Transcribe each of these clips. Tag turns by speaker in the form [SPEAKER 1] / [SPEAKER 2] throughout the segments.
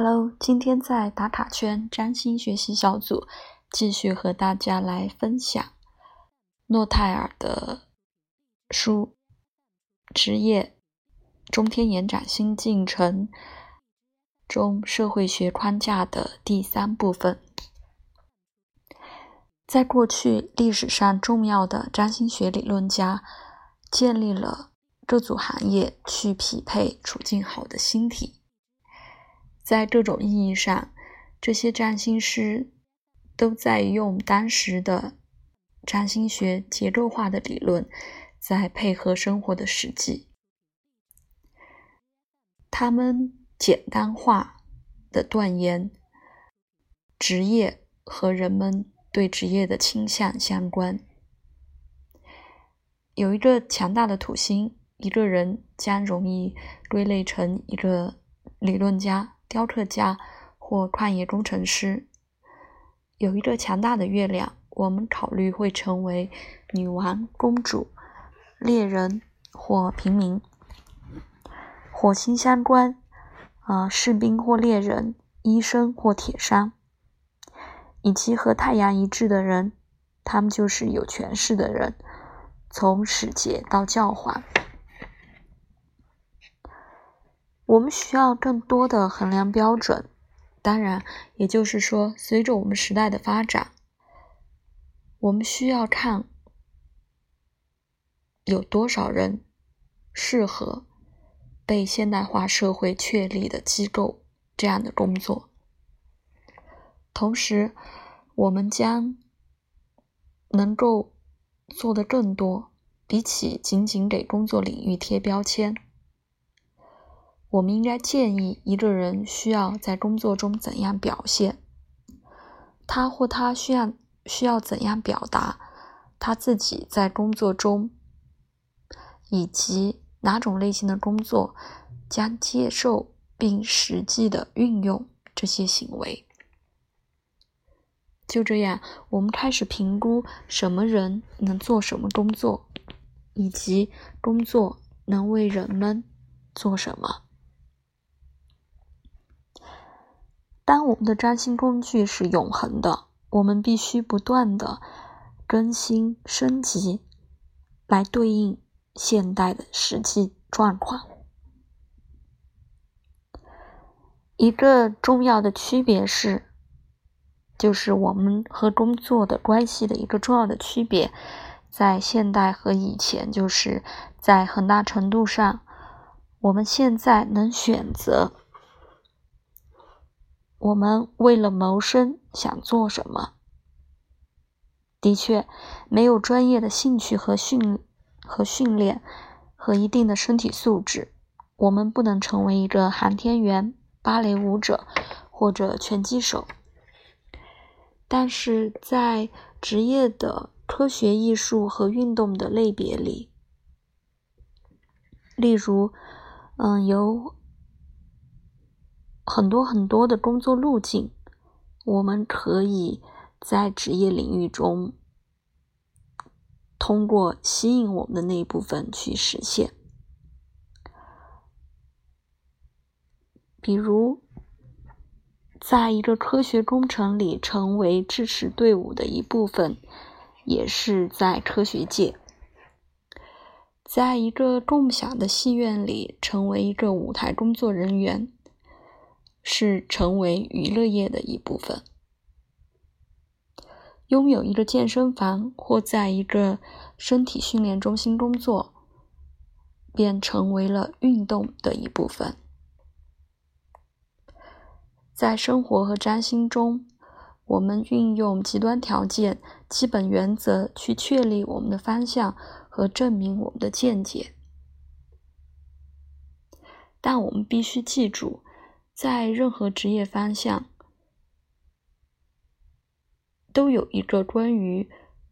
[SPEAKER 1] Hello，今天在打卡圈占星学习小组继续和大家来分享诺泰尔的书《职业中天延展新进程》中社会学框架的第三部分。在过去历史上，重要的占星学理论家建立了这组行业，去匹配处境好的星体。在这种意义上，这些占星师都在用当时的占星学结构化的理论，在配合生活的实际。他们简单化的断言，职业和人们对职业的倾向相关。有一个强大的土星，一个人将容易归类成一个理论家。雕刻家或矿业工程师，有一个强大的月亮，我们考虑会成为女王、公主、猎人或平民。火星相关，啊，士兵或猎人，医生或铁商，以及和太阳一致的人，他们就是有权势的人，从使节到教皇。我们需要更多的衡量标准，当然，也就是说，随着我们时代的发展，我们需要看有多少人适合被现代化社会确立的机构这样的工作。同时，我们将能够做的更多，比起仅仅给工作领域贴标签。我们应该建议一个人需要在工作中怎样表现，他或他需要需要怎样表达他自己在工作中，以及哪种类型的工作将接受并实际的运用这些行为。就这样，我们开始评估什么人能做什么工作，以及工作能为人们做什么。当我们的占星工具是永恒的，我们必须不断的更新升级，来对应现代的实际状况。一个重要的区别是，就是我们和工作的关系的一个重要的区别，在现代和以前，就是在很大程度上，我们现在能选择。我们为了谋生想做什么？的确，没有专业的兴趣和训和训练和一定的身体素质，我们不能成为一个航天员、芭蕾舞者或者拳击手。但是在职业的科学、艺术和运动的类别里，例如，嗯，由。很多很多的工作路径，我们可以在职业领域中通过吸引我们的那一部分去实现。比如，在一个科学工程里成为支持队伍的一部分，也是在科学界；在一个共享的戏院里成为一个舞台工作人员。是成为娱乐业的一部分。拥有一个健身房或在一个身体训练中心工作，便成为了运动的一部分。在生活和占星中，我们运用极端条件、基本原则去确立我们的方向和证明我们的见解，但我们必须记住。在任何职业方向，都有一个关于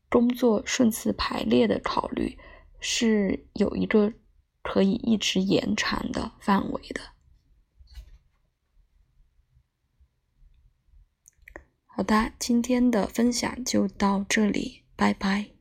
[SPEAKER 1] 工作顺次排列的考虑，是有一个可以一直延长的范围的。好的，今天的分享就到这里，拜拜。